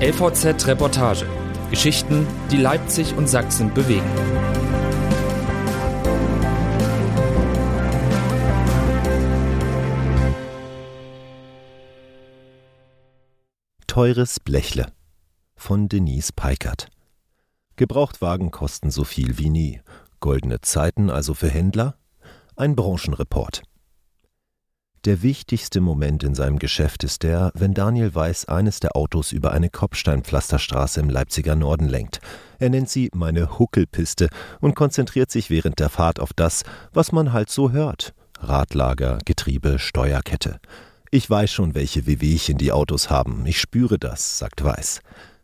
LVZ Reportage. Geschichten, die Leipzig und Sachsen bewegen. Teures Blechle von Denise Peikert. Gebrauchtwagen kosten so viel wie nie. Goldene Zeiten also für Händler? Ein Branchenreport. Der wichtigste Moment in seinem Geschäft ist der, wenn Daniel Weiß eines der Autos über eine Kopfsteinpflasterstraße im Leipziger Norden lenkt. Er nennt sie meine Huckelpiste und konzentriert sich während der Fahrt auf das, was man halt so hört. Radlager, Getriebe, Steuerkette. Ich weiß schon, welche Wehwehchen die Autos haben. Ich spüre das, sagt Weiß.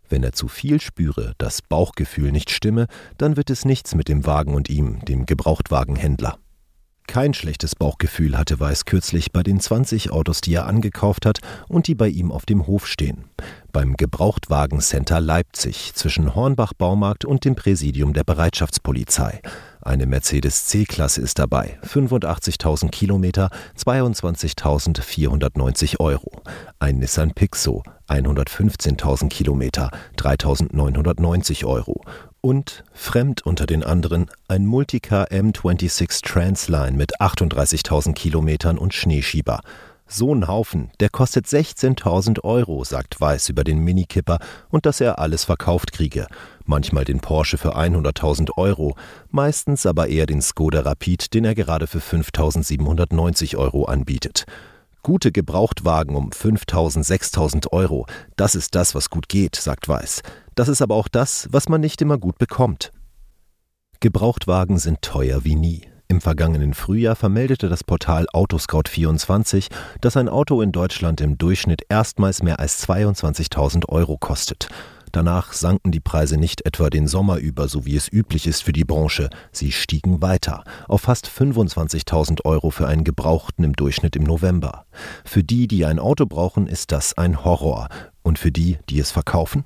Wenn er zu viel spüre, das Bauchgefühl nicht stimme, dann wird es nichts mit dem Wagen und ihm, dem Gebrauchtwagenhändler. Kein schlechtes Bauchgefühl hatte Weiß kürzlich bei den 20 Autos, die er angekauft hat und die bei ihm auf dem Hof stehen. Beim Gebrauchtwagencenter Leipzig zwischen Hornbach Baumarkt und dem Präsidium der Bereitschaftspolizei. Eine Mercedes C-Klasse ist dabei, 85.000 Kilometer, 22.490 Euro. Ein Nissan Pixo, 115.000 Kilometer, 3.990 Euro und, fremd unter den anderen, ein Multicar M26 Transline mit 38.000 Kilometern und Schneeschieber. So ein Haufen, der kostet 16.000 Euro, sagt Weiß über den Minikipper und dass er alles verkauft kriege. Manchmal den Porsche für 100.000 Euro, meistens aber eher den Skoda Rapid, den er gerade für 5.790 Euro anbietet. Gute Gebrauchtwagen um 5.000, 6.000 Euro, das ist das, was gut geht, sagt Weiß. Das ist aber auch das, was man nicht immer gut bekommt. Gebrauchtwagen sind teuer wie nie. Im vergangenen Frühjahr vermeldete das Portal Autoscout24, dass ein Auto in Deutschland im Durchschnitt erstmals mehr als 22.000 Euro kostet. Danach sanken die Preise nicht etwa den Sommer über, so wie es üblich ist für die Branche. Sie stiegen weiter auf fast 25.000 Euro für einen Gebrauchten im Durchschnitt im November. Für die, die ein Auto brauchen, ist das ein Horror. Und für die, die es verkaufen?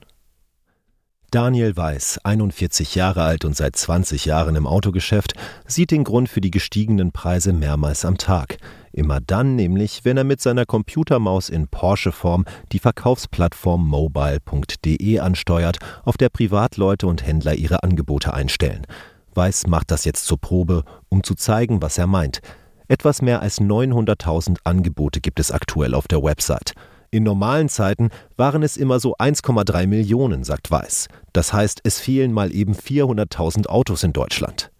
Daniel Weiß, 41 Jahre alt und seit 20 Jahren im Autogeschäft, sieht den Grund für die gestiegenen Preise mehrmals am Tag. Immer dann nämlich, wenn er mit seiner Computermaus in Porsche-Form die Verkaufsplattform mobile.de ansteuert, auf der Privatleute und Händler ihre Angebote einstellen. Weiß macht das jetzt zur Probe, um zu zeigen, was er meint. Etwas mehr als 900.000 Angebote gibt es aktuell auf der Website. In normalen Zeiten waren es immer so 1,3 Millionen, sagt Weiß. Das heißt, es fehlen mal eben 400.000 Autos in Deutschland.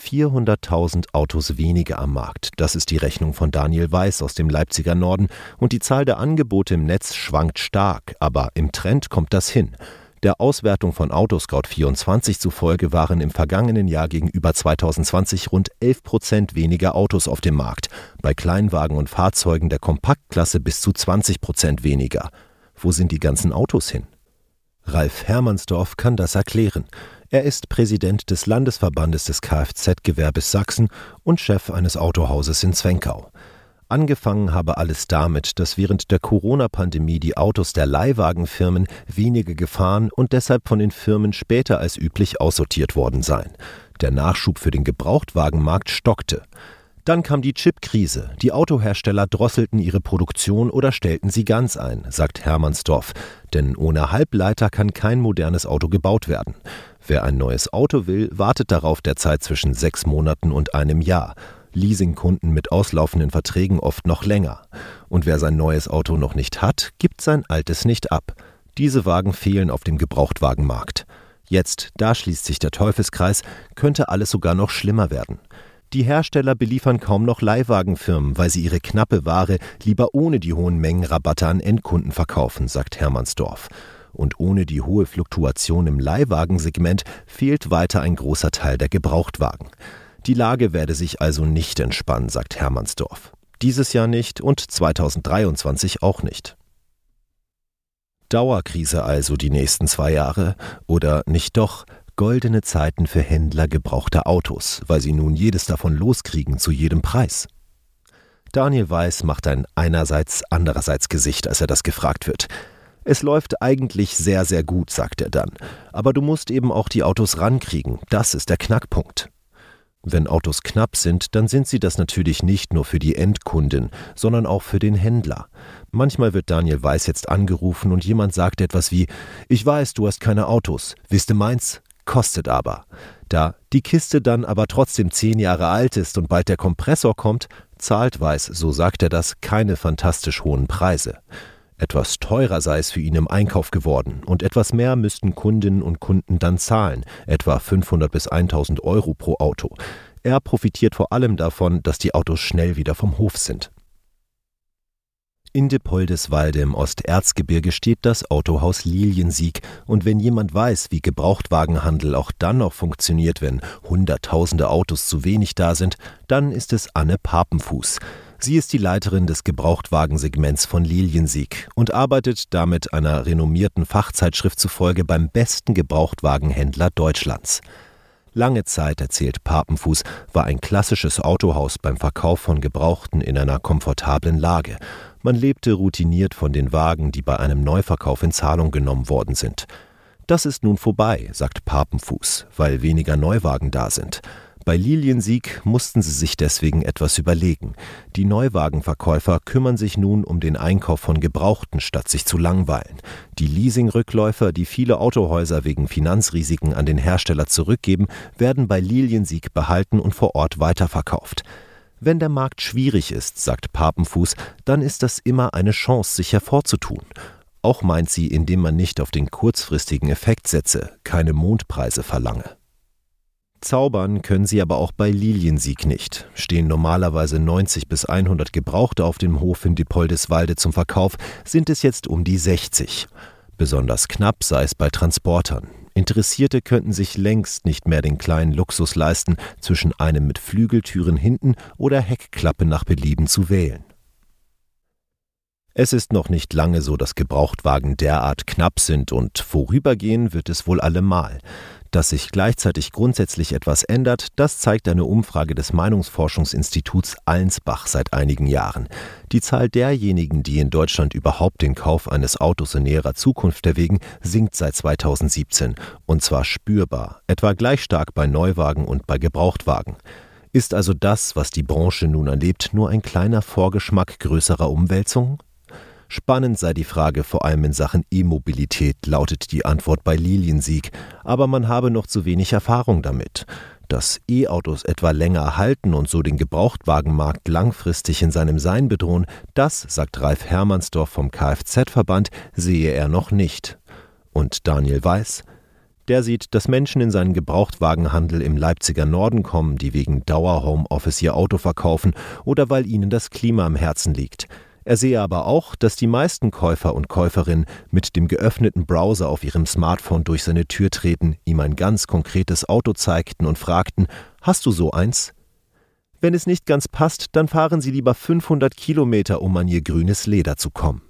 400.000 Autos weniger am Markt, das ist die Rechnung von Daniel Weiß aus dem Leipziger Norden, und die Zahl der Angebote im Netz schwankt stark, aber im Trend kommt das hin. Der Auswertung von Autoscout24 zufolge waren im vergangenen Jahr gegenüber 2020 rund 11 Prozent weniger Autos auf dem Markt, bei Kleinwagen und Fahrzeugen der Kompaktklasse bis zu 20 Prozent weniger. Wo sind die ganzen Autos hin? Ralf Hermannsdorf kann das erklären. Er ist Präsident des Landesverbandes des Kfz-Gewerbes Sachsen und Chef eines Autohauses in Zwenkau. Angefangen habe alles damit, dass während der Corona-Pandemie die Autos der Leihwagenfirmen weniger gefahren und deshalb von den Firmen später als üblich aussortiert worden seien. Der Nachschub für den Gebrauchtwagenmarkt stockte. Dann kam die Chipkrise. Die Autohersteller drosselten ihre Produktion oder stellten sie ganz ein, sagt Hermannsdorf. Denn ohne Halbleiter kann kein modernes Auto gebaut werden. Wer ein neues Auto will, wartet darauf derzeit zwischen sechs Monaten und einem Jahr. Leasingkunden mit auslaufenden Verträgen oft noch länger. Und wer sein neues Auto noch nicht hat, gibt sein altes nicht ab. Diese Wagen fehlen auf dem Gebrauchtwagenmarkt. Jetzt, da schließt sich der Teufelskreis, könnte alles sogar noch schlimmer werden. Die Hersteller beliefern kaum noch Leihwagenfirmen, weil sie ihre knappe Ware lieber ohne die hohen Mengen Rabatte an Endkunden verkaufen, sagt Hermannsdorf. Und ohne die hohe Fluktuation im Leihwagensegment fehlt weiter ein großer Teil der Gebrauchtwagen. Die Lage werde sich also nicht entspannen, sagt Hermannsdorf. Dieses Jahr nicht und 2023 auch nicht. Dauerkrise also die nächsten zwei Jahre oder nicht doch goldene Zeiten für Händler gebrauchter Autos, weil sie nun jedes davon loskriegen zu jedem Preis. Daniel Weiß macht ein einerseits andererseits Gesicht, als er das gefragt wird. Es läuft eigentlich sehr, sehr gut, sagt er dann. Aber du musst eben auch die Autos rankriegen. Das ist der Knackpunkt. Wenn Autos knapp sind, dann sind sie das natürlich nicht nur für die Endkundin, sondern auch für den Händler. Manchmal wird Daniel Weiß jetzt angerufen und jemand sagt etwas wie Ich weiß, du hast keine Autos. Wisst du meins? Kostet aber. Da die Kiste dann aber trotzdem zehn Jahre alt ist und bald der Kompressor kommt, zahlt Weiß, so sagt er das, keine fantastisch hohen Preise. Etwas teurer sei es für ihn im Einkauf geworden und etwas mehr müssten Kundinnen und Kunden dann zahlen, etwa 500 bis 1000 Euro pro Auto. Er profitiert vor allem davon, dass die Autos schnell wieder vom Hof sind. In Depoldeswalde im Osterzgebirge steht das Autohaus Liliensieg, und wenn jemand weiß, wie Gebrauchtwagenhandel auch dann noch funktioniert, wenn Hunderttausende Autos zu wenig da sind, dann ist es Anne Papenfuß. Sie ist die Leiterin des Gebrauchtwagensegments von Liliensieg und arbeitet damit einer renommierten Fachzeitschrift zufolge beim besten Gebrauchtwagenhändler Deutschlands. Lange Zeit, erzählt Papenfuß, war ein klassisches Autohaus beim Verkauf von Gebrauchten in einer komfortablen Lage. Man lebte routiniert von den Wagen, die bei einem Neuverkauf in Zahlung genommen worden sind. Das ist nun vorbei, sagt Papenfuß, weil weniger Neuwagen da sind. Bei Liliensieg mussten sie sich deswegen etwas überlegen. Die Neuwagenverkäufer kümmern sich nun um den Einkauf von Gebrauchten, statt sich zu langweilen. Die Leasingrückläufer, die viele Autohäuser wegen Finanzrisiken an den Hersteller zurückgeben, werden bei Liliensieg behalten und vor Ort weiterverkauft. Wenn der Markt schwierig ist, sagt Papenfuß, dann ist das immer eine Chance, sich hervorzutun. Auch meint sie, indem man nicht auf den kurzfristigen Effekt setze, keine Mondpreise verlange. Zaubern können sie aber auch bei Liliensieg nicht. Stehen normalerweise 90 bis 100 Gebrauchte auf dem Hof in Diepoldeswalde zum Verkauf, sind es jetzt um die 60. Besonders knapp sei es bei Transportern. Interessierte könnten sich längst nicht mehr den kleinen Luxus leisten, zwischen einem mit Flügeltüren hinten oder Heckklappe nach Belieben zu wählen. Es ist noch nicht lange so, dass Gebrauchtwagen derart knapp sind und vorübergehen wird es wohl allemal. Dass sich gleichzeitig grundsätzlich etwas ändert, das zeigt eine Umfrage des Meinungsforschungsinstituts Allensbach seit einigen Jahren. Die Zahl derjenigen, die in Deutschland überhaupt den Kauf eines Autos in näherer Zukunft erwägen, sinkt seit 2017 und zwar spürbar, etwa gleich stark bei Neuwagen und bei Gebrauchtwagen. Ist also das, was die Branche nun erlebt, nur ein kleiner Vorgeschmack größerer Umwälzungen? Spannend sei die Frage vor allem in Sachen E-Mobilität, lautet die Antwort bei Liliensieg, aber man habe noch zu wenig Erfahrung damit. Dass E-Autos etwa länger halten und so den Gebrauchtwagenmarkt langfristig in seinem Sein bedrohen, das, sagt Ralf Hermannsdorf vom Kfz-Verband, sehe er noch nicht. Und Daniel Weiß, der sieht, dass Menschen in seinen Gebrauchtwagenhandel im Leipziger Norden kommen, die wegen Dauer-Homeoffice ihr Auto verkaufen oder weil ihnen das Klima am Herzen liegt. Er sehe aber auch, dass die meisten Käufer und Käuferinnen mit dem geöffneten Browser auf ihrem Smartphone durch seine Tür treten, ihm ein ganz konkretes Auto zeigten und fragten, hast du so eins? Wenn es nicht ganz passt, dann fahren Sie lieber 500 Kilometer, um an Ihr grünes Leder zu kommen.